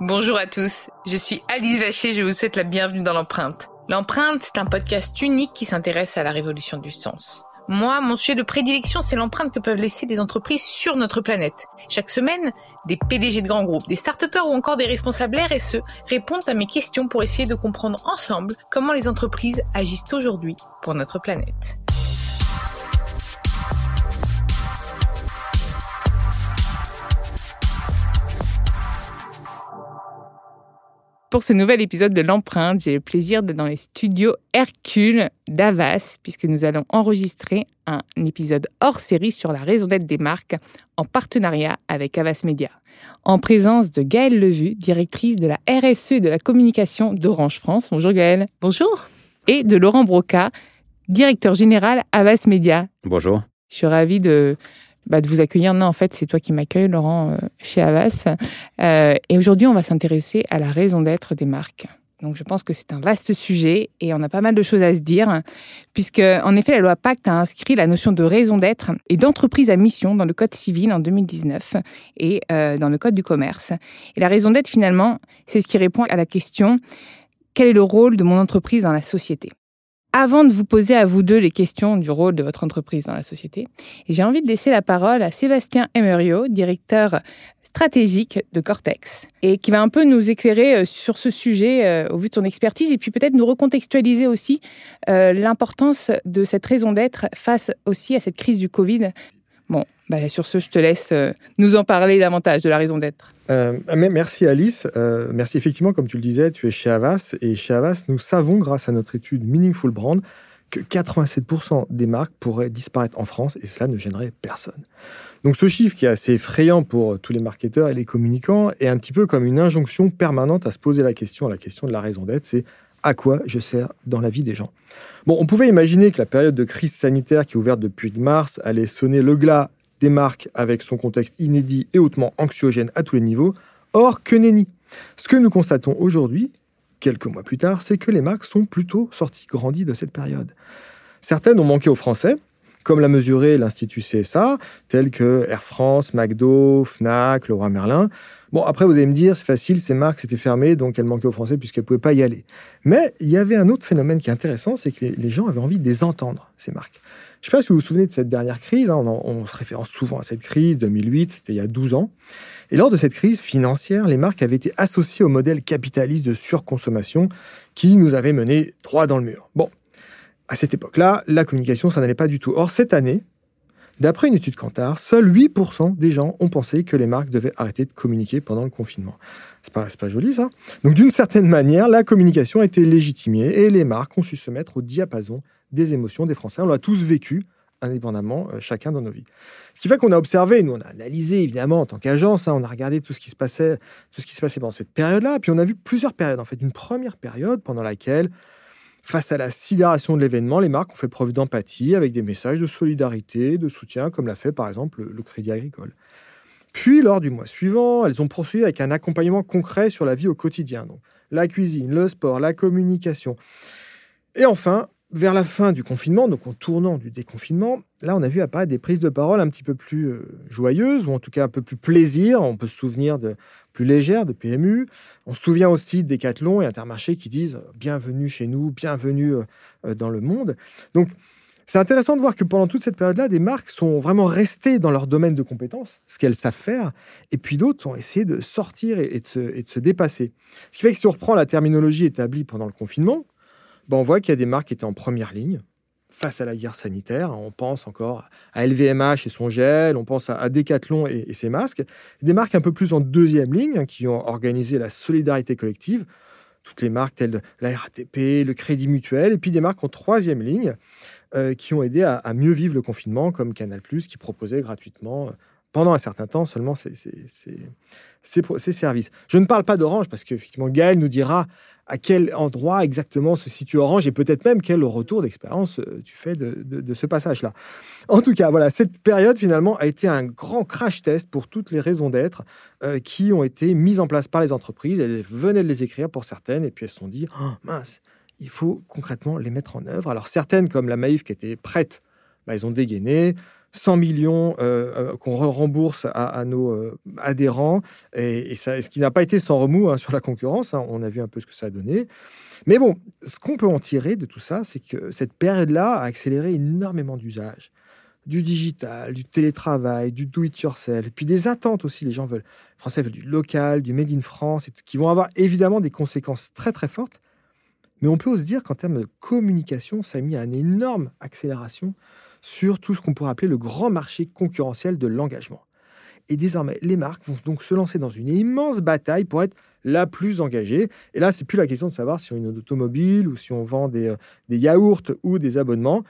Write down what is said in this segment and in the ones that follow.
Bonjour à tous, je suis Alice Vacher, je vous souhaite la bienvenue dans l'empreinte. L'empreinte, c'est un podcast unique qui s'intéresse à la révolution du sens. Moi, mon sujet de prédilection, c'est l'empreinte que peuvent laisser des entreprises sur notre planète. Chaque semaine, des PDG de grands groupes, des start ou encore des responsables RSE répondent à mes questions pour essayer de comprendre ensemble comment les entreprises agissent aujourd'hui pour notre planète. Pour ce nouvel épisode de l'empreinte, j'ai le plaisir d'être dans les studios Hercule d'Avas, puisque nous allons enregistrer un épisode hors série sur la raison d'être des marques en partenariat avec Avas Media. En présence de Gaëlle Levu, directrice de la RSE et de la communication d'Orange France. Bonjour Gaëlle. Bonjour. Et de Laurent Broca, directeur général Avas Media. Bonjour. Je suis ravie de, bah, de vous accueillir. Non, en fait, c'est toi qui m'accueilles, Laurent, euh, chez Avas. Euh, et aujourd'hui, on va s'intéresser à la raison d'être des marques. Donc, je pense que c'est un vaste sujet et on a pas mal de choses à se dire, puisque, en effet, la loi Pacte a inscrit la notion de raison d'être et d'entreprise à mission dans le Code civil en 2019 et euh, dans le Code du commerce. Et la raison d'être, finalement, c'est ce qui répond à la question quel est le rôle de mon entreprise dans la société? Avant de vous poser à vous deux les questions du rôle de votre entreprise dans la société, j'ai envie de laisser la parole à Sébastien Emerio, directeur stratégique de Cortex, et qui va un peu nous éclairer euh, sur ce sujet euh, au vu de son expertise, et puis peut-être nous recontextualiser aussi euh, l'importance de cette raison d'être face aussi à cette crise du Covid. Bon, bah, sur ce, je te laisse nous en parler davantage de la raison d'être. Euh, merci Alice. Euh, merci effectivement, comme tu le disais, tu es chez Avas. Et chez Avas, nous savons, grâce à notre étude Meaningful Brand, que 87% des marques pourraient disparaître en France et cela ne gênerait personne. Donc ce chiffre qui est assez effrayant pour tous les marketeurs et les communicants est un petit peu comme une injonction permanente à se poser la question, la question de la raison d'être, c'est à quoi je sers dans la vie des gens. Bon, on pouvait imaginer que la période de crise sanitaire qui est ouverte depuis mars allait sonner le glas des marques avec son contexte inédit et hautement anxiogène à tous les niveaux. Or, que nenni Ce que nous constatons aujourd'hui, quelques mois plus tard, c'est que les marques sont plutôt sorties grandies de cette période. Certaines ont manqué aux Français, comme l'a mesuré l'Institut CSA, tels que Air France, McDo, Fnac, Leroy Merlin. Bon, après, vous allez me dire, c'est facile, ces marques s'étaient fermées, donc elles manquaient aux Français puisqu'elles ne pouvaient pas y aller. Mais il y avait un autre phénomène qui est intéressant, c'est que les gens avaient envie de les entendre, ces marques. Je ne sais pas si vous vous souvenez de cette dernière crise, hein, on, se référence souvent à cette crise, 2008, c'était il y a 12 ans. Et lors de cette crise financière, les marques avaient été associées au modèle capitaliste de surconsommation qui nous avait mené droit dans le mur. Bon, à cette époque-là, la communication, ça n'allait pas du tout. Or, cette année, d'après une étude Kantar, seuls 8% des gens ont pensé que les marques devaient arrêter de communiquer pendant le confinement. C'est pas, pas joli, ça? Donc, d'une certaine manière, la communication a été légitimée et les marques ont su se mettre au diapason des émotions des Français. On l'a tous vécu, indépendamment, euh, chacun dans nos vies. Ce qui fait qu'on a observé, nous on a analysé évidemment en tant qu'agence, hein, on a regardé tout ce qui se passait, tout ce qui se passait pendant cette période-là, puis on a vu plusieurs périodes. En fait, une première période pendant laquelle, face à la sidération de l'événement, les marques ont fait preuve d'empathie avec des messages de solidarité, de soutien, comme l'a fait par exemple le, Crédit Agricole. Puis, lors du mois suivant, elles ont poursuivi avec un accompagnement concret sur la vie au quotidien. La cuisine, le sport, la communication. Et enfin, vers la fin du confinement, donc en tournant du déconfinement, là, on a vu apparaître des prises de parole un petit peu plus euh, joyeuses, ou en tout cas un peu plus plaisir. On peut se souvenir de plus légères, de PMU. On se souvient aussi de Decathlon et Intermarché qui disent euh, bienvenue chez nous, bienvenue euh, dans le monde. Donc, c'est intéressant de voir que pendant toute cette période-là, des marques sont vraiment restées dans leur domaine de compétences, ce qu'elles savent faire, et puis d'autres ont essayé de sortir et, de se, et de se dépasser. Ce qui fait que si on reprend la terminologie établie pendant le confinement, ben, on voit qu'il y a des marques qui étaient en première ligne face à la guerre sanitaire. On pense encore à LVMH et son gel, on pense à Decathlon et, ses masques. Des marques un peu plus en deuxième ligne hein, qui ont organisé la solidarité collective. Toutes les marques telles la RATP, le Crédit Mutuel, et puis des marques en troisième ligne qui ont aidé à, mieux vivre le confinement, comme Canal+, qui proposait gratuitement pendant un certain temps seulement ces, ces, services. Je ne parle pas d'Orange parce qu'effectivement, Gaël nous dira à quel endroit exactement se situe Orange et peut-être même quel retour d'expérience euh, tu fais de, ce passage-là. En tout cas, voilà, cette période finalement a été un grand crash test pour toutes les raisons d'être euh, qui ont été mises en place par les entreprises. Elles venaient de les écrire pour certaines et puis elles se sont dit, oh, mince, il faut concrètement les mettre en œuvre. Alors certaines, comme la Maïf qui était prête, bah, elles ont dégainé. 100 millions euh, euh, qu'on rembourse à, nos euh, adhérents, et, ce qui n'a pas été sans remous hein, sur la concurrence, hein. on a vu un peu ce que ça a donné. Mais bon, ce qu'on peut en tirer de tout ça, c'est que cette période-là a accéléré énormément d'usages du digital, du télétravail, du do-it-yourself, puis des attentes aussi. Les gens veulent, les Français veulent du local, du made in France, qui vont avoir évidemment des conséquences très très fortes. Mais on peut aussi dire qu'en termes de communication, ça a mis une énorme accélération sur tout ce qu'on pourrait appeler le grand marché concurrentiel de l'engagement. Et désormais, les marques vont donc se lancer dans une immense bataille pour être la plus engagée. Et là, c'est plus la question de savoir si on a une automobile ou si on vend des, euh, des yaourts ou des abonnements.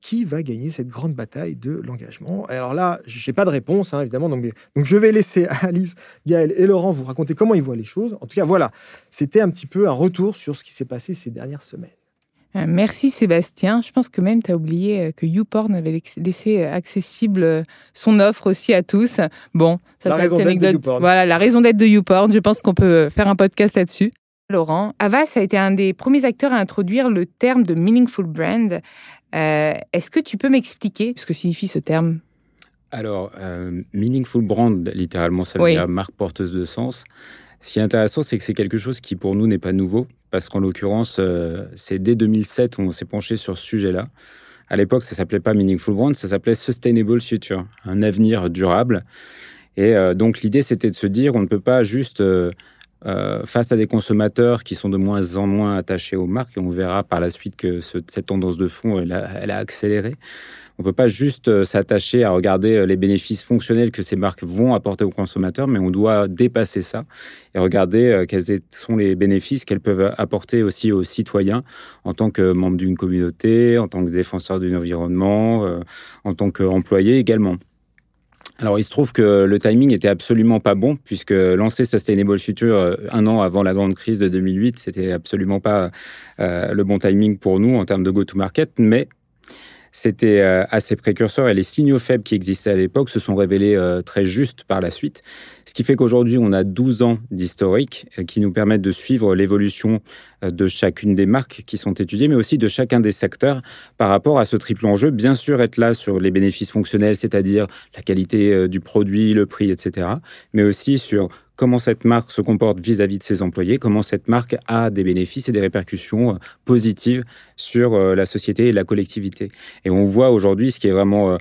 Qui va gagner cette grande bataille de l'engagement? Alors là, je n'ai pas de réponse, hein, évidemment. Donc, donc, je vais laisser Alice, Gaël et Laurent vous raconter comment ils voient les choses. En tout cas, voilà, c'était un petit peu un retour sur ce qui s'est passé ces dernières semaines. Euh, merci Sébastien. Je pense que même tu as oublié euh, que YouPorn avait laissé euh, accessible son offre aussi à tous. Bon, ça la raison anecdote. Voilà, la raison d'être de YouPorn. Je pense qu'on peut faire un podcast là-dessus. Laurent, Avas a été un des premiers acteurs à introduire le terme de meaningful brand. Est-ce que tu peux m'expliquer ce que signifie ce terme? Alors, meaningful brand, littéralement, ça veut dire marque porteuse de sens. Ce qui est intéressant, c'est que c'est quelque chose qui pour nous n'est pas nouveau, parce qu'en l'occurrence, euh, c'est dès 2007 où on s'est penché sur ce sujet-là. À l'époque, ça s'appelait pas Meaningful Brand, ça s'appelait Sustainable Future, un avenir durable. Et euh, donc l'idée, c'était de se dire, on ne peut pas juste, euh, face à des consommateurs qui sont de moins en moins attachés aux marques, et on verra par la suite que cette tendance de fond, elle a accéléré, on peut pas juste euh, s'attacher à regarder euh, les bénéfices fonctionnels que ces marques vont apporter aux consommateurs, mais on doit dépasser ça et regarder euh, quels sont les bénéfices qu'elles peuvent apporter aussi aux citoyens en tant que membre d'une communauté, en tant que défenseur d'un environnement, en tant qu'employé également. Alors, il se trouve que le timing était absolument pas bon, puisque lancer Sustainable Future un an avant la grande crise de 2008, c'était absolument pas le bon timing pour nous en termes de go-to-market, mais c'était euh, assez précurseur et les signaux faibles qui existaient à l'époque se sont révélés euh, très justes par la suite. Ce qui fait qu'aujourd'hui, on a 12 ans d'historique euh, qui nous permettent de suivre l'évolution de chacune des marques qui sont étudiées, mais aussi de chacun des secteurs par rapport à ce triple enjeu. Bien sûr, être là sur les bénéfices fonctionnels, c'est-à-dire la qualité du produit, le prix, etc., mais aussi sur comment cette marque se comporte vis-à-vis de ses employés, comment cette marque a des bénéfices et des répercussions euh, positives sur euh, la société et la collectivité. Et on voit aujourd'hui ce qui est vraiment euh,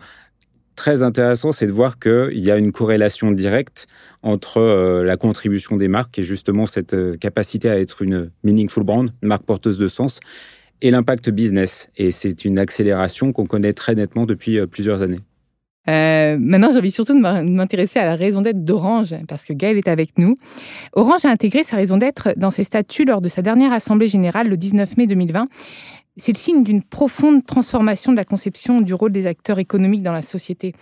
très intéressant, c'est de voir qu'il y a une corrélation directe entre la contribution des marques et justement cette capacité à être une meaningful brand, une marque porteuse de sens, et l'impact business. Et c'est une accélération qu'on connaît très nettement depuis plusieurs années. Euh, maintenant, j'ai envie surtout de m'intéresser à la raison d'être d'Orange, parce que Gaël est avec nous. Orange a intégré sa raison d'être dans ses statuts lors de sa dernière Assemblée générale le 19 mai 2020. C'est le signe d'une profonde transformation de la conception du rôle des acteurs économiques dans la société.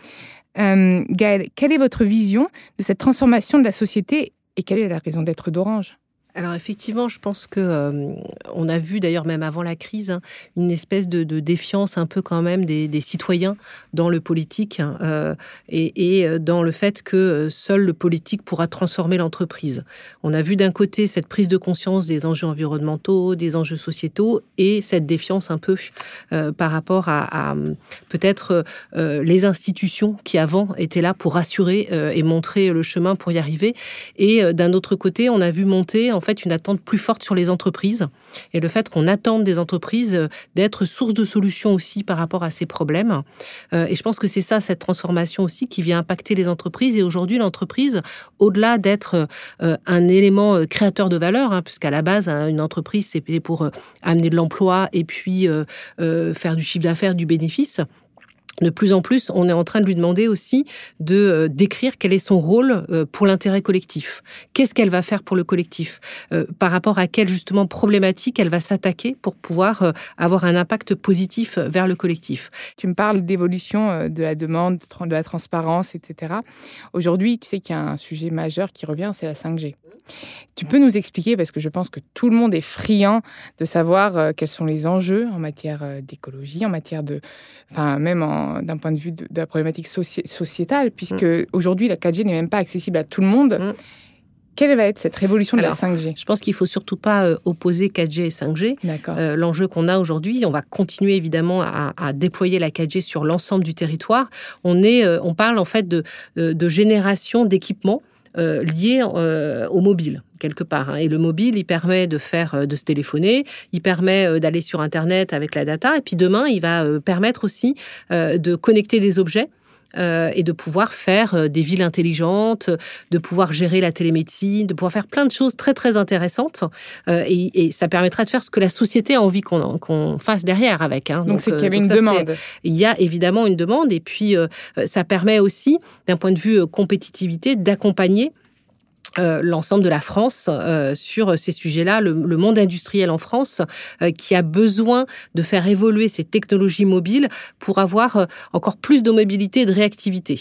Euh, Gaël, quelle est votre vision de cette transformation de la société et quelle est la raison d'être d'Orange? Alors effectivement, je pense que euh, on a vu d'ailleurs même avant la crise hein, une espèce de, défiance un peu quand même des, citoyens dans le politique hein, euh, et, euh, dans le fait que seul le politique pourra transformer l'entreprise. On a vu d'un côté cette prise de conscience des enjeux environnementaux, des enjeux sociétaux et cette défiance un peu par rapport à, peut-être les institutions qui avant étaient là pour rassurer et montrer le chemin pour y arriver. Et d'un autre côté, on a vu monter en fait une attente plus forte sur les entreprises et le fait qu'on attende des entreprises euh, d'être source de solutions aussi par rapport à ces problèmes. Euh, et je pense que c'est ça, cette transformation aussi, qui vient impacter les entreprises. Et aujourd'hui, l'entreprise, au-delà d'être euh, un élément créateur de valeur, hein, puisqu'à la base, hein, une entreprise, c'est pour amener de l'emploi et puis faire du chiffre d'affaires, du bénéfice. De plus en plus, on est en train de lui demander aussi de euh, décrire quel est son rôle euh, pour l'intérêt collectif. Qu'est-ce qu'elle va faire pour le collectif? Euh, Par rapport à quelle justement problématique elle va s'attaquer pour pouvoir avoir un impact positif vers le collectif? Tu me parles d'évolution de la demande, de la transparence, etc. Aujourd'hui, tu sais qu'il y a un sujet majeur qui revient, c'est la 5G. Tu peux nous expliquer, parce que je pense que tout le monde est friand de savoir quels sont les enjeux en matière d'écologie, en matière de, enfin même d'un point de vue de, la problématique sociétale, puisque mm. aujourd'hui la 4G n'est même pas accessible à tout le monde. Mm. Quelle va être cette révolution de la 5G Je pense qu'il faut surtout pas euh, opposer 4G et 5G. Euh, L'enjeu qu'on a aujourd'hui, on va continuer évidemment à, déployer la 4G sur l'ensemble du territoire. On est, euh, on parle en fait de, de génération d'équipements euh, lié euh, au mobile quelque part. Hein. Et le mobile, il permet de faire, euh, de se téléphoner, il permet d'aller sur Internet avec la data, et puis demain, il va permettre aussi de connecter des objets. Et de pouvoir faire des villes intelligentes, de pouvoir gérer la télémédecine, de pouvoir faire plein de choses très très intéressantes. et, ça permettra de faire ce que la société a envie qu'on fasse derrière avec. Hein. Donc c'est qu'il y avait une demande. Il y a évidemment une demande et puis ça permet aussi, d'un point de vue compétitivité, d'accompagner euh, l'ensemble de la France euh, sur ces sujets-là, le, monde industriel en France euh, qui a besoin de faire évoluer ses technologies mobiles pour avoir encore plus de mobilité et de réactivité.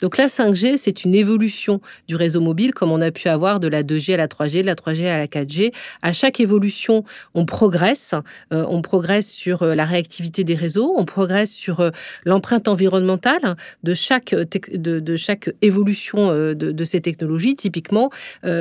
Donc la 5G, c'est une évolution du réseau mobile, comme on a pu avoir de la 2G à la 3G, de la 3G à la 4G. À chaque évolution, on progresse. Euh, on progresse sur euh, la réactivité des réseaux, on progresse sur euh, l'empreinte environnementale de chaque, de, chaque évolution de, ces technologies. Typiquement,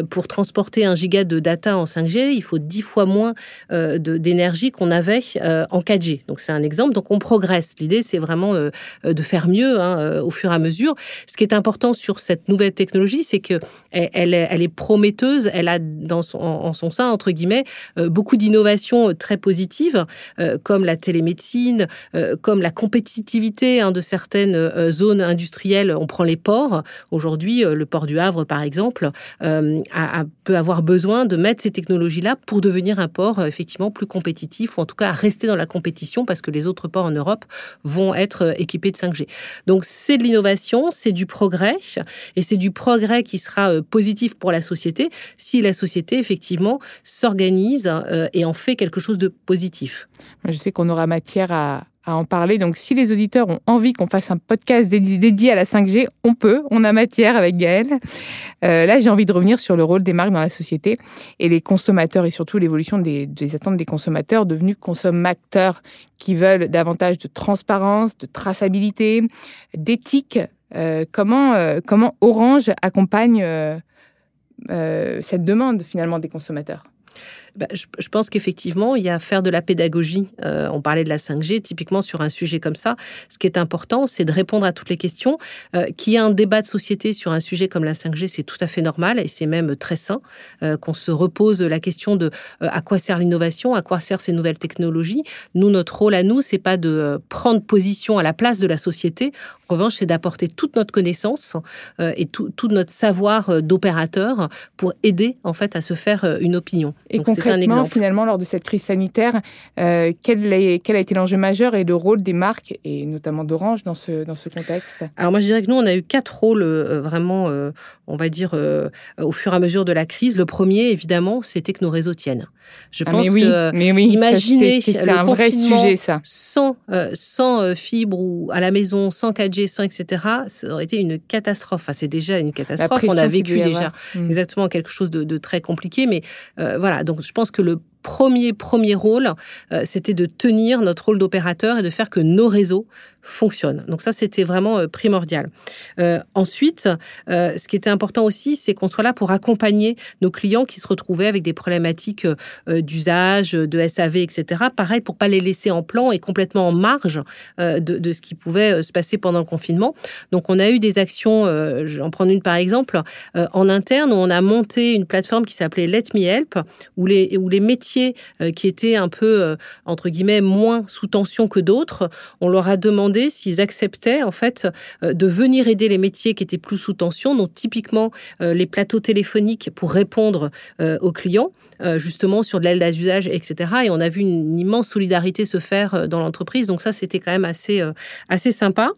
pour transporter un giga de data en 5G, il faut 10 fois moins d'énergie qu'on avait en 4G. Donc c'est un exemple. Donc on progresse. L'idée, c'est vraiment de faire mieux hein, au fur et à mesure. Ce qui est important sur cette nouvelle technologie, c'est que elle, est prometteuse. Elle a dans son, en son sein entre guillemets euh, beaucoup d'innovations euh, très positives, euh, comme la télémédecine, comme la compétitivité hein, de certaines zones industrielles. On prend les ports. Aujourd'hui, le port du Havre, par exemple, peut avoir besoin de mettre ces technologies-là pour devenir un port effectivement plus compétitif, ou en tout cas rester dans la compétition, parce que les autres ports en Europe vont être équipés de 5G. Donc c'est de l'innovation, c'est du progrès, et c'est du progrès qui sera euh, positif pour la société si la société, effectivement, s'organise euh, et en fait quelque chose de positif. Je sais qu'on aura matière à, en parler. Donc, si les auditeurs ont envie qu'on fasse un podcast dédié à la 5G, on peut. On a matière avec Gaël. Euh, là, j'ai envie de revenir sur le rôle des marques dans la société et les consommateurs et surtout l'évolution des, attentes des consommateurs devenus consommateurs qui veulent davantage de transparence, de traçabilité, d'éthique euh, comment, euh, comment Orange accompagne euh, cette demande finalement des consommateurs? Bah, je, pense qu'effectivement, il y a à faire de la pédagogie. Euh, on parlait de la 5G, typiquement sur un sujet comme ça. Ce qui est important, c'est de répondre à toutes les questions. Euh, Qu'il y ait un débat de société sur un sujet comme la 5G, c'est tout à fait normal et c'est même très sain euh, qu'on se repose la question de euh, à quoi sert l'innovation, à quoi servent ces nouvelles technologies. Nous, notre rôle à nous, c'est pas de prendre position à la place de la société. En revanche, c'est d'apporter toute notre connaissance et tout, tout, notre savoir d'opérateur pour aider en fait à se faire une opinion. Et concrètement, finalement, lors de cette crise sanitaire, euh, quel, est, quel, a été l'enjeu majeur et le rôle des marques, et notamment d'Orange, dans ce, dans ce contexte? Alors moi, je dirais que nous, on a eu quatre rôles euh, vraiment, euh, on va dire, au fur et à mesure de la crise. Le premier, évidemment, c'était que nos réseaux tiennent. Je ah, pense mais oui, que, mais oui, imaginez c'était un vrai sujet, ça. Sans, sans fibre ou à la maison, sans 4G, sans etc., ça aurait été une catastrophe. Enfin, c'est déjà une catastrophe. On a vécu déjà mm. exactement quelque chose de, de très compliqué. Mais voilà, donc je pense que le premier, premier rôle, euh, c'était de tenir notre rôle d'opérateur et de faire que nos réseaux fonctionnent. Donc ça, c'était vraiment euh, primordial. Euh, ensuite, ce qui était important aussi, c'est qu'on soit là pour accompagner nos clients qui se retrouvaient avec des problématiques d'usage, de SAV, etc. Pareil, pour pas les laisser en plan et complètement en marge de, ce qui pouvait se passer pendant le confinement. Donc on a eu des actions, j'en prends une par exemple, en interne, où on a monté une plateforme qui s'appelait Let Me Help, où les, où les métiers métiers qui étaient un peu, entre guillemets, moins sous tension que d'autres, on leur a demandé s'ils acceptaient, en fait, de venir aider les métiers qui étaient plus sous tension, donc typiquement les plateaux téléphoniques pour répondre aux clients. Euh, justement sur de l'aile d'usage, etc. Et on a vu une, immense solidarité se faire euh, dans l'entreprise. Donc ça, c'était quand même assez, euh, assez sympa.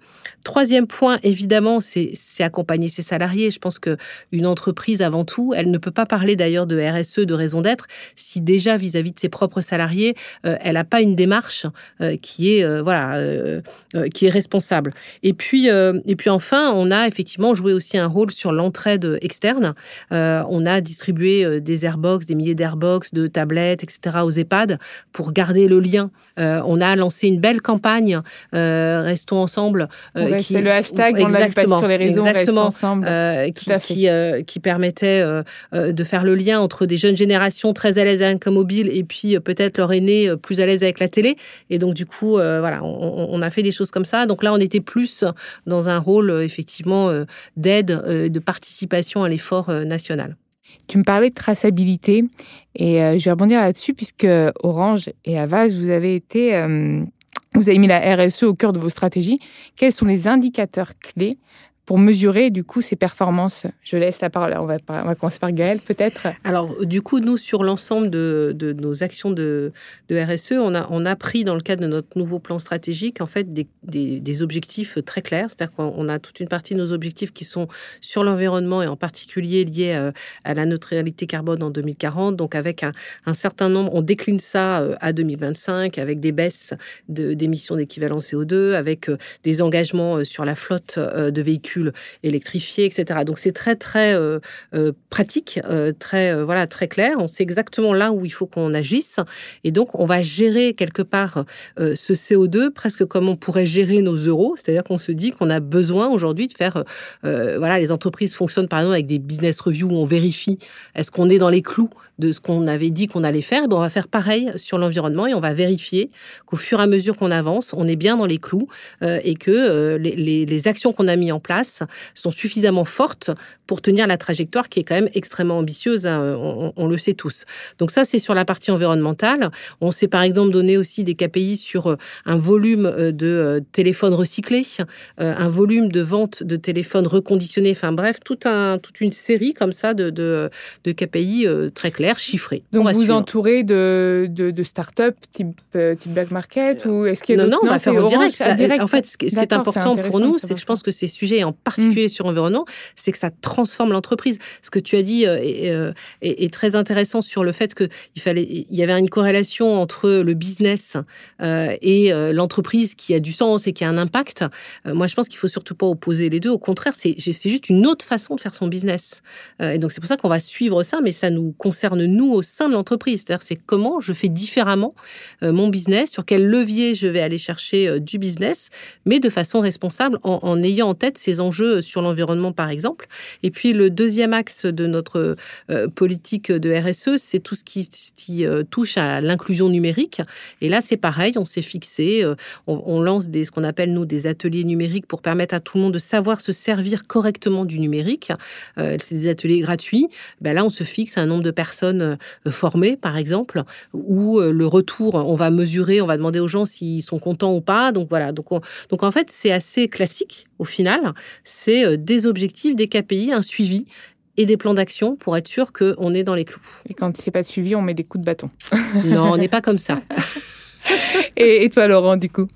Troisième point, évidemment, c'est accompagner ses salariés. Je pense que une entreprise, avant tout, elle ne peut pas parler d'ailleurs de RSE, de raison d'être, si déjà vis-à-vis de ses propres salariés, elle n'a pas une démarche qui est voilà qui est responsable. Et puis et puis enfin, on a effectivement joué aussi un rôle sur l'entraide externe. on a distribué des airbox, des milliers d'airbox box, de tablettes, etc. aux EHPAD pour garder le lien. Euh, on a lancé une belle campagne, euh, Restons ensemble. Euh, c'est le hashtag, on l'a sur les réseaux, exactement, ensemble. qui, qui, permettait de faire le lien entre des jeunes générations très à l'aise avec un mobile et puis peut-être leur aîné plus à l'aise avec la télé. Et donc, du coup, voilà, on, on, a fait des choses comme ça. Donc là, on était plus dans un rôle, effectivement, d'aide, de participation à l'effort national. Tu me parlais de traçabilité et euh, je vais rebondir là-dessus puisque Orange et Avas, vous avez été, euh, vous avez mis la RSE au cœur de vos stratégies. Quels sont les indicateurs clés pour mesurer du coup ces performances Je laisse la parole. On va, on va commencer par Gaël, peut-être. Alors, du coup, nous, sur l'ensemble de, de, nos actions de, de, RSE, on a, on a pris dans le cadre de notre nouveau plan stratégique, en fait, des, des, des objectifs très clairs. C'est-à-dire qu'on a toute une partie de nos objectifs qui sont sur l'environnement et en particulier liés euh, à la neutralité carbone en 2040. Donc, avec un, un certain nombre, on décline ça euh, à 2025 avec des baisses d'émissions d'équivalent CO2, avec euh, des engagements sur la flotte de véhicules électrifiés, etc. Donc c'est très très euh, euh, pratique, euh, très voilà très clair. On sait exactement là où il faut qu'on agisse, et donc on va gérer quelque part ce CO2 presque comme on pourrait gérer nos euros, c'est-à-dire qu'on se dit qu'on a besoin aujourd'hui de faire voilà les entreprises fonctionnent par exemple avec des business reviews où on vérifie est-ce qu'on est dans les clous de ce qu'on avait dit qu'on allait faire, ben, on va faire pareil sur l'environnement et on va vérifier qu'au fur et à mesure qu'on avance, on est bien dans les clous euh, et que euh, les, actions qu'on a mis en place sont suffisamment fortes pour tenir la trajectoire qui est quand même extrêmement ambitieuse, hein, on, le sait tous. Donc ça, c'est sur la partie environnementale. On s'est par exemple donné aussi des KPI sur euh, un volume de téléphones recyclés, un volume de vente de téléphones reconditionnés, enfin bref, toute une série comme ça de, de, de KPI très clairs chiffré. Donc vous entourez de, de, de start-up type, euh, type Black Market ou est-ce qu'il y a Non, non, on va faire au direct. En fait, ce qui est important pour nous, c'est que je pense que ces sujets, en particulier sur l'environnement, c'est que ça transforme l'entreprise. Ce que tu as dit euh, euh, est, est, très intéressant sur le fait qu'il fallait, il y avait une corrélation entre le business et l'entreprise qui a du sens et qui a un impact. moi, je pense qu'il faut surtout pas opposer les deux. Au contraire, c'est juste une autre façon de faire son business. et donc c'est pour ça qu'on va suivre ça, mais ça nous concerne nous au sein de l'entreprise. C'est comment je fais différemment euh, mon business, sur quel levier je vais aller chercher euh, du business, mais de façon responsable, en, ayant en tête ces enjeux sur l'environnement, par exemple. Et puis, le deuxième axe de notre euh, politique de RSE, c'est tout ce qui, touche à l'inclusion numérique. Et là, c'est pareil, on s'est fixé, on, lance des, ce qu'on appelle, nous, des ateliers numériques pour permettre à tout le monde de savoir se servir correctement du numérique. c'est des ateliers gratuits. Ben là, on se fixe un nombre de personnes euh, formées, par exemple, ou euh, le retour, on va mesurer, on va demander aux gens s'ils sont contents ou pas. Donc voilà. Donc, donc en fait, c'est assez classique au final. C'est euh, des objectifs, des KPI, un suivi et des plans d'action pour être sûr qu'on est dans les clous. Et quand c'est pas suivi, on met des coups de bâton. non, on n'est pas comme ça. et, et toi, Laurent, du coup?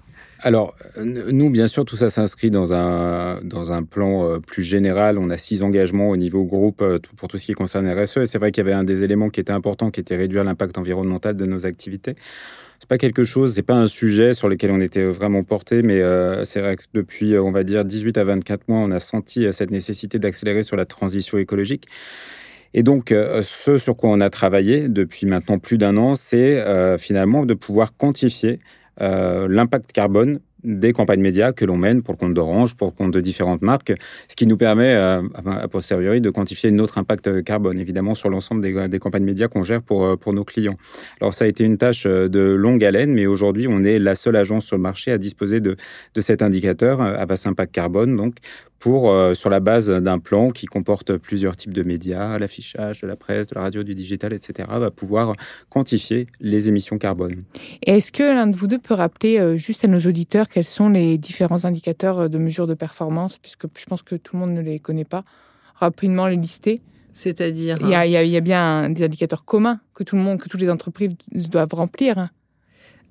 Alors, nous, bien sûr, tout ça s'inscrit dans un, dans un plan euh, plus général. On a six engagements au niveau groupe euh, pour tout ce qui concerne RSE. Et c'est vrai qu'il y avait un des éléments qui était important, qui était réduire l'impact environnemental de nos activités. C'est pas quelque chose, c'est pas un sujet sur lequel on était vraiment porté, mais euh, c'est vrai que depuis, on va dire, 18 à 24 mois, on a senti cette nécessité d'accélérer sur la transition écologique. Et donc, ce sur quoi on a travaillé depuis maintenant plus d'un an, c'est finalement de pouvoir quantifier euh, l'impact carbone des campagnes médias que l'on mène pour le compte d'Orange, pour le compte de différentes marques, ce qui nous permet, euh, à posteriori, de quantifier notre impact carbone, évidemment, sur l'ensemble des, campagnes médias qu'on gère pour, euh, pour nos clients. Alors, ça a été une tâche de longue haleine, mais aujourd'hui, on est la seule agence sur le marché à disposer de, de cet indicateur, Avas Impact Carbone, donc, pour, sur la base d'un plan qui comporte plusieurs types de médias, l'affichage, de la presse, de la radio, du digital, etc., va pouvoir quantifier les émissions carbone. Est-ce que l'un de vous deux peut rappeler juste à nos auditeurs quels sont les différents indicateurs de mesure de performance, puisque je pense que tout le monde ne les connaît pas, rapidement les lister c'est-à-dire il, il, y a bien des indicateurs communs que tout le monde, que toutes les entreprises doivent remplir.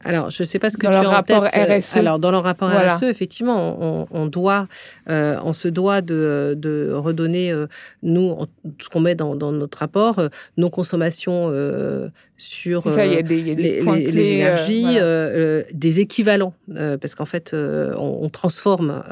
Alors, je ne sais pas ce que dans tu as en tête. RSE. Alors, dans le rapport RSE, effectivement, on, doit, euh, on se doit de, de redonner, euh, nous, ce qu'on met dans, dans, notre rapport, euh, nos consommations sur les, énergies, des équivalents, parce qu'en fait, on, transforme,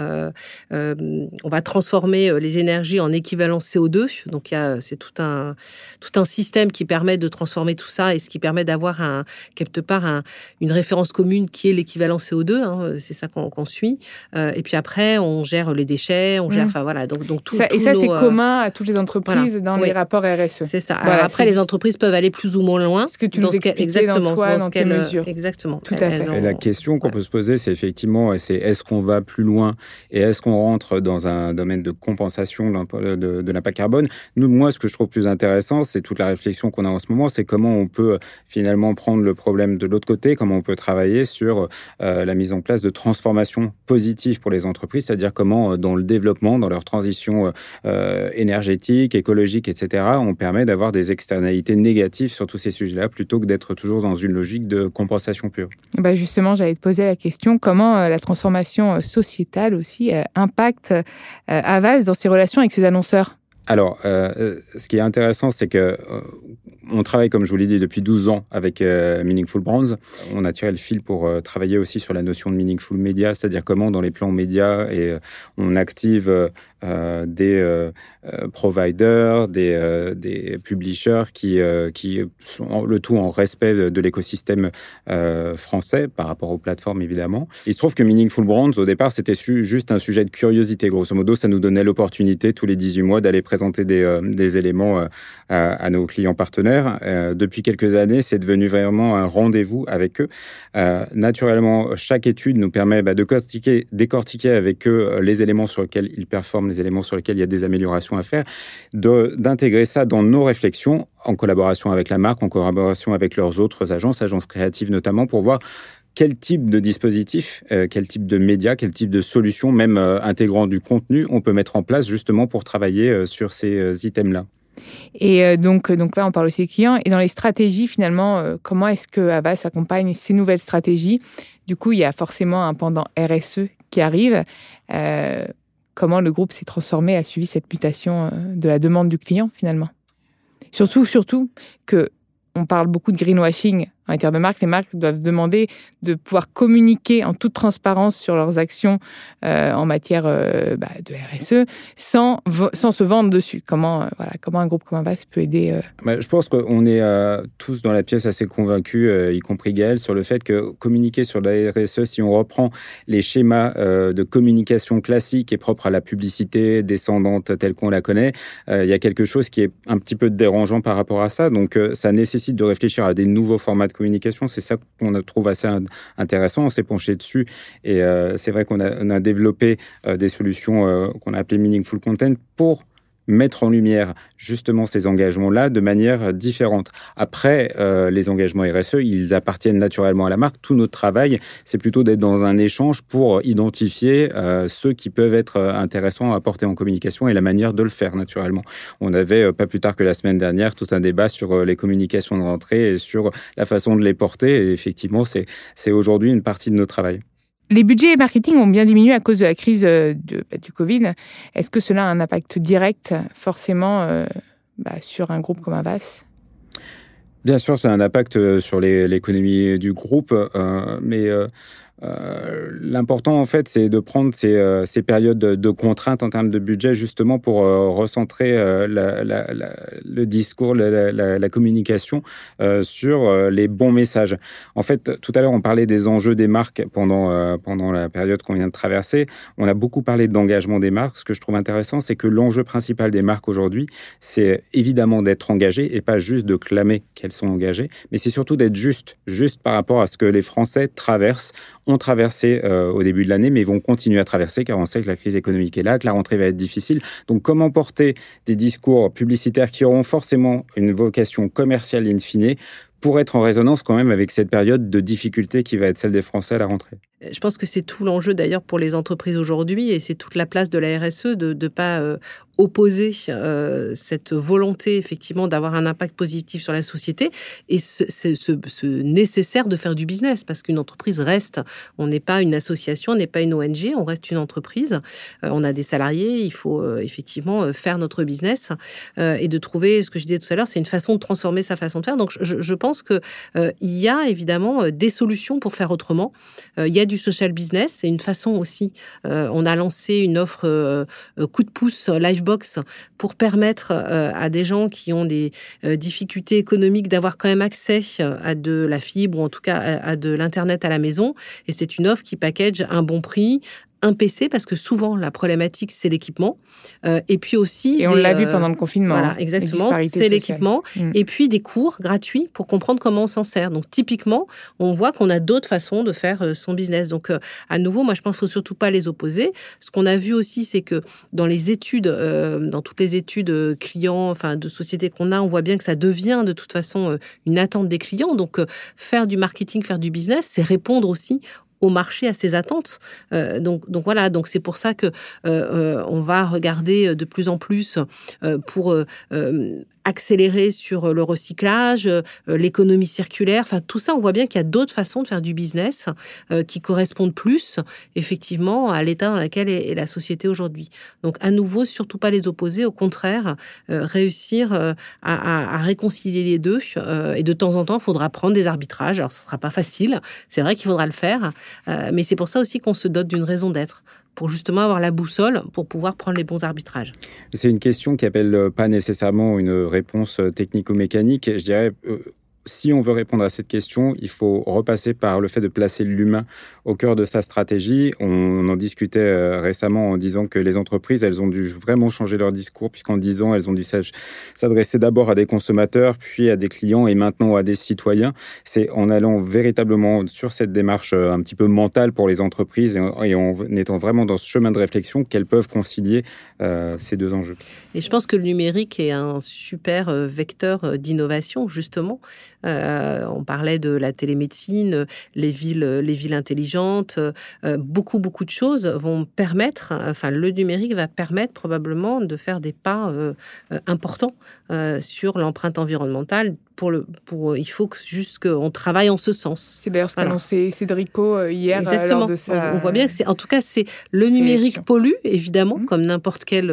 on va transformer les énergies en équivalent CO2. Donc, c'est tout un, tout un système qui permet de transformer tout ça et ce qui permet d'avoir quelque part un, une référence commune qui est l'équivalent CO2. Hein, c'est ça qu'on suit. et puis après, on gère les déchets, on gère, mmh. enfin voilà, donc, donc tout. et ça, c'est commun à toutes les entreprises dans les rapports RSE. C'est ça. après, les entreprises peuvent aller plus ou moins loin que tu nous exactement, dans, toi, dans tes mesures. Exactement. Tout à fait. Et la question qu'on peut se poser, c'est effectivement, c'est est-ce qu'on va plus loin et est-ce qu'on rentre dans un domaine de compensation de, de l'impact carbone? Nous, moi, ce que je trouve plus intéressant, c'est toute la réflexion qu'on a en ce moment, c'est comment on peut finalement prendre le problème de l'autre côté, comment on peut travailler sur euh, la mise en place de transformations positives pour les entreprises, c'est-à-dire comment, euh, dans le développement, dans leur transition euh, énergétique, écologique, etc., on permet d'avoir des externalités négatives sur tous ces sujets-là plutôt que d'être toujours dans une logique de compensation pure. Bah justement, j'allais te poser la question comment la transformation sociétale aussi impacte Avas dans ses relations avec ses annonceurs? Alors, ce qui est intéressant, c'est que on travaille, comme je vous l'ai dit, depuis 12 ans avec Meaningful Brands. On a tiré le fil pour travailler aussi sur la notion de Meaningful Media, c'est-à-dire comment, dans les plans médias, et on active euh, des euh, euh, providers, des, publishers qui, sont le tout en respect de, l'écosystème français par rapport aux plateformes évidemment. Il se trouve que Meaningful Brands au départ c'était juste un sujet de curiosité. Grosso modo, ça nous donnait l'opportunité tous les 18 mois d'aller présenter des, éléments à, nos clients partenaires. depuis quelques années, c'est devenu vraiment un rendez-vous avec eux. naturellement, chaque étude nous permet bah, de décortiquer avec eux les éléments sur lesquels ils performent les éléments sur lesquels il y a des améliorations à faire, d'intégrer ça dans nos réflexions en collaboration avec la marque, en collaboration avec leurs autres agences, agences créatives notamment, pour voir quel type de dispositif, euh, quel type de médias, quel type de solutions, même euh, intégrant du contenu, on peut mettre en place justement pour travailler euh, sur ces items-là. Et donc, donc là, on parle aussi des clients. Et dans les stratégies, finalement, comment est-ce que Avas accompagne ces nouvelles stratégies? Du coup, il y a forcément un pendant RSE qui arrive comment le groupe s'est transformé, a suivi cette mutation euh, de la demande du client finalement. Surtout, surtout que on parle beaucoup de greenwashing en matière de marque, les marques doivent demander de pouvoir communiquer en toute transparence sur leurs actions euh, en matière euh, bah, de RSE sans, sans se vendre dessus. Comment, euh, voilà, comment un groupe comme Avas peut aider Je pense qu'on est tous dans la pièce assez convaincus, y compris Gaël, sur le fait que communiquer sur la RSE, si on reprend les schémas de communication classiques et propres à la publicité descendante telle qu'on la connaît, il y a quelque chose qui est un petit peu dérangeant par rapport à ça. Donc ça nécessite de réfléchir à des nouveaux formats de communication. C'est ça qu'on trouve assez intéressant. On s'est penché dessus et euh, c'est vrai qu'on a, développé euh, des solutions euh, qu'on a appelées Meaningful Content pour mettre en lumière justement ces engagements-là de manière différente. Après, euh, les engagements RSE, ils appartiennent naturellement à la marque. Tout notre travail, c'est plutôt d'être dans un échange pour identifier euh, ceux qui peuvent être intéressants à apporter en communication et la manière de le faire naturellement. On avait, euh, pas plus tard que la semaine dernière, tout un débat sur les communications de rentrée et sur la façon de les porter. Et effectivement, c'est aujourd'hui une partie de notre travail. Les budgets marketing ont bien diminué à cause de la crise euh, bah, du Covid. Est-ce que cela a un impact direct forcément euh, bah, sur un groupe comme Avas? Bien sûr, c'est un impact euh, sur l'économie du groupe, mais l'important, en fait, c'est de prendre ces, euh, périodes de, contraintes en termes de budget, justement pour euh, recentrer le discours, la, communication sur les bons messages. En fait, tout à l'heure, on parlait des enjeux des marques pendant, pendant la période qu'on vient de traverser. On a beaucoup parlé d'engagement des marques. Ce que je trouve intéressant, c'est que l'enjeu principal des marques aujourd'hui, c'est évidemment d'être engagées et pas juste de clamer qu'elles sont engagées, mais c'est surtout d'être juste, juste par rapport à ce que les Français traversent ont traversé euh, au début de l'année, mais vont continuer à traverser car on sait que la crise économique est là, que la rentrée va être difficile. Donc comment porter des discours publicitaires qui auront forcément une vocation commerciale in fine pour être en résonance quand même avec cette période de difficulté qui va être celle des Français à la rentrée? Je pense que c'est tout l'enjeu d'ailleurs pour les entreprises aujourd'hui et c'est toute la place de la RSE de ne pas euh, opposer euh, cette volonté effectivement d'avoir un impact positif sur la société et ce, ce, nécessaire de faire du business parce qu'une entreprise reste, on n'est pas une association, on n'est pas une ONG, on reste une entreprise, euh, on a des salariés, il faut effectivement faire notre business et de trouver ce que je disais tout à l'heure, c'est une façon de transformer sa façon de faire. Donc je, je pense que il y a évidemment des solutions pour faire autrement. il y a du social business. C'est une façon aussi. Euh, on a lancé une offre euh, euh, coup de pouce Pour permettre à des gens qui ont des difficultés économiques d'avoir quand même accès à de la fibre ou en tout cas à, de l'internet à la maison. Et c'est une offre qui package un bon prix, un PC parce que souvent la problématique c'est l'équipement. Euh, et puis aussi et on l'a vu euh, pendant le confinement voilà hein, exactement c'est l'équipement. Mm. et puis des cours gratuits pour comprendre comment on s'en sert. Donc typiquement on voit qu'on a d'autres façons de faire euh, son business. Donc à nouveau moi je pense qu'il faut surtout pas les opposer. Ce qu'on a vu aussi c'est que dans les études dans toutes les études clients enfin de sociétés qu'on a on voit bien que ça devient de toute façon une attente des clients. Donc faire du marketing faire du business c'est répondre aussi au marché à ses attentes. Euh, donc, donc voilà, donc c'est pour ça que euh, euh, on va regarder de plus en plus pour accélérer sur le recyclage, euh, l'économie circulaire. Enfin, tout ça, on voit bien qu'il y a d'autres façons de faire du business euh, qui correspondent plus, effectivement, à l'état dans lequel est, la société aujourd'hui. Donc, à nouveau, surtout pas les opposer, au contraire, euh, réussir à, réconcilier les deux. et de temps en temps, il faudra prendre des arbitrages. Alors, ce sera pas facile, c'est vrai qu'il faudra le faire, mais c'est pour ça aussi qu'on se dote d'une raison d'être pour justement avoir la boussole pour pouvoir prendre les bons arbitrages C'est une question qui appelle pas nécessairement une réponse technico-mécanique. Je dirais euh, si on veut répondre à cette question, il faut repasser par le fait de placer l'humain au cœur de sa stratégie. On en discutait euh, récemment en disant que les entreprises, elles ont dû vraiment changer leur discours, puisqu'en 10 ans, elles ont dû s'adresser d'abord à des consommateurs, puis à des clients et maintenant à des citoyens. C'est en allant véritablement sur cette démarche euh, un petit peu mentale pour les entreprises et en étant vraiment dans ce chemin de réflexion qu'elles peuvent concilier euh, ces deux enjeux. Et je pense que le numérique est un super vecteur d'innovation, justement. Euh, on parlait de la télémédecine, les villes, les villes intelligentes. Euh, beaucoup, beaucoup de choses vont permettre, enfin, le numérique va permettre probablement de faire des pas euh, importants sur l'empreinte environnementale pour le, pour, il faut que juste qu'on travaille en ce sens. C'est d'ailleurs ce qu'a annoncé Cédrico hier. Exactement. de on, voit bien que c'est, en tout cas, c'est le numérique pollue évidemment, mmh. comme n'importe quel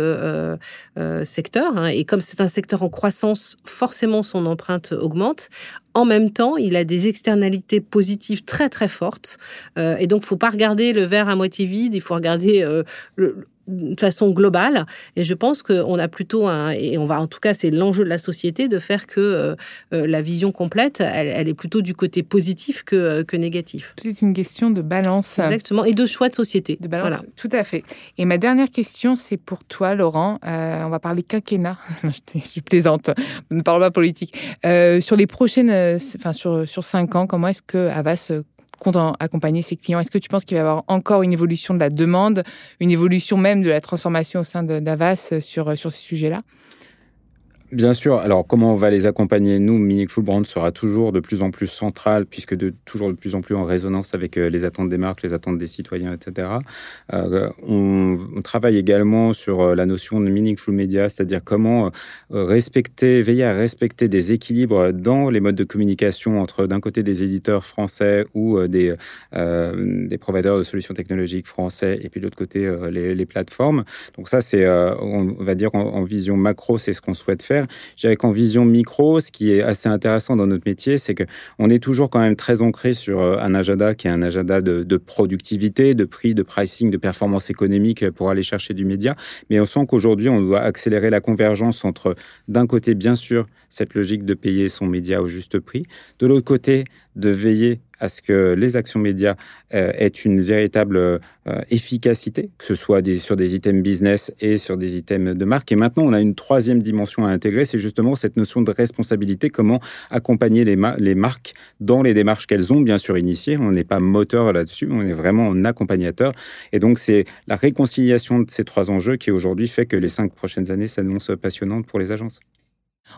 secteur, hein, et comme c'est un secteur en croissance, forcément son empreinte augmente en même temps, il a des externalités positives très très fortes. Euh, et donc, il faut pas regarder le verre à moitié vide, il faut regarder euh, le, de façon globale. Et je pense qu'on a plutôt un, et on va en tout cas, c'est l'enjeu de la société de faire que euh, euh, la vision complète, elle, est plutôt du côté positif que, euh, que négatif. C'est une question de balance. Exactement, et de choix de société. De balance, tout à fait. Et ma dernière question, c'est pour toi, Laurent. on va parler quinquennat. je suis plaisante, ne parle pas politique. sur les prochaines, enfin sur, sur cinq ans, comment est-ce que Avas compte accompagner ses clients. Est-ce que tu penses qu'il va y avoir encore une évolution de la demande, une évolution même de la transformation au sein d'Avas sur, sur ces sujets-là? Bien sûr. Alors, comment on va les accompagner? Nous, Meaningful Brand sera toujours de plus en plus central, puisque toujours de plus en plus en résonance avec euh, les attentes des marques, les attentes des citoyens, etc. Euh, on, travaille également sur euh, la notion de Meaningful Media, c'est-à-dire comment respecter, veiller à respecter des équilibres dans les modes de communication entre, d'un côté, des éditeurs français ou des, des providers de solutions technologiques français, et puis de l'autre côté, les, plateformes. Donc ça, c'est, on va dire, en vision macro, c'est ce qu'on souhaite faire. Je dirais qu'en vision micro, ce qui est assez intéressant dans notre métier, c'est qu'on est toujours quand même très ancré sur euh, un agenda qui est un agenda de, productivité, de prix, de pricing, de performance économique pour aller chercher du média. Mais on sent qu'aujourd'hui, on doit accélérer la convergence entre, d'un côté, bien sûr, cette logique de payer son média au juste prix, de l'autre côté, de veiller à ce que les actions médias euh, aient une véritable euh, efficacité, que ce soit sur des items business et sur des items de marque. Et maintenant, on a une troisième dimension à intégrer, c'est justement cette notion de responsabilité, comment accompagner les, les marques dans les démarches qu'elles ont bien sûr initiées. On n'est pas moteur là-dessus, on est vraiment un accompagnateur. Et donc, c'est la réconciliation de ces trois enjeux qui aujourd'hui fait que les cinq prochaines années s'annoncent passionnantes pour les agences.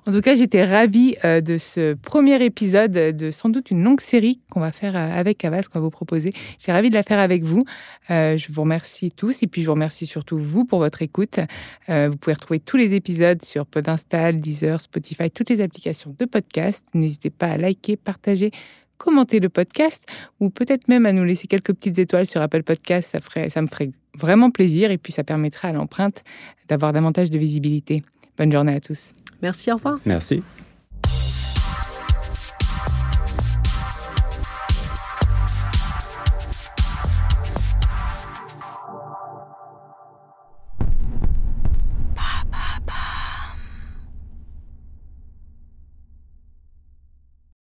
En tout cas, j'étais ravie euh, de ce premier épisode de sans doute une longue série qu'on va faire euh, avec Avas, qu'on va vous proposer. J'ai ravie de la faire avec vous. Euh, je vous remercie tous et puis je vous remercie surtout vous pour votre écoute. vous pouvez retrouver tous les épisodes sur Podinstall, Deezer, Spotify, toutes les applications de podcast. N'hésitez pas à liker, partager, commenter le podcast ou peut-être même à nous laisser quelques petites étoiles sur Apple Podcast. Ça, ça me ferait vraiment plaisir et puis ça permettra à l'empreinte d'avoir davantage de visibilité. Bonne journée à tous. Merci, au revoir. Merci.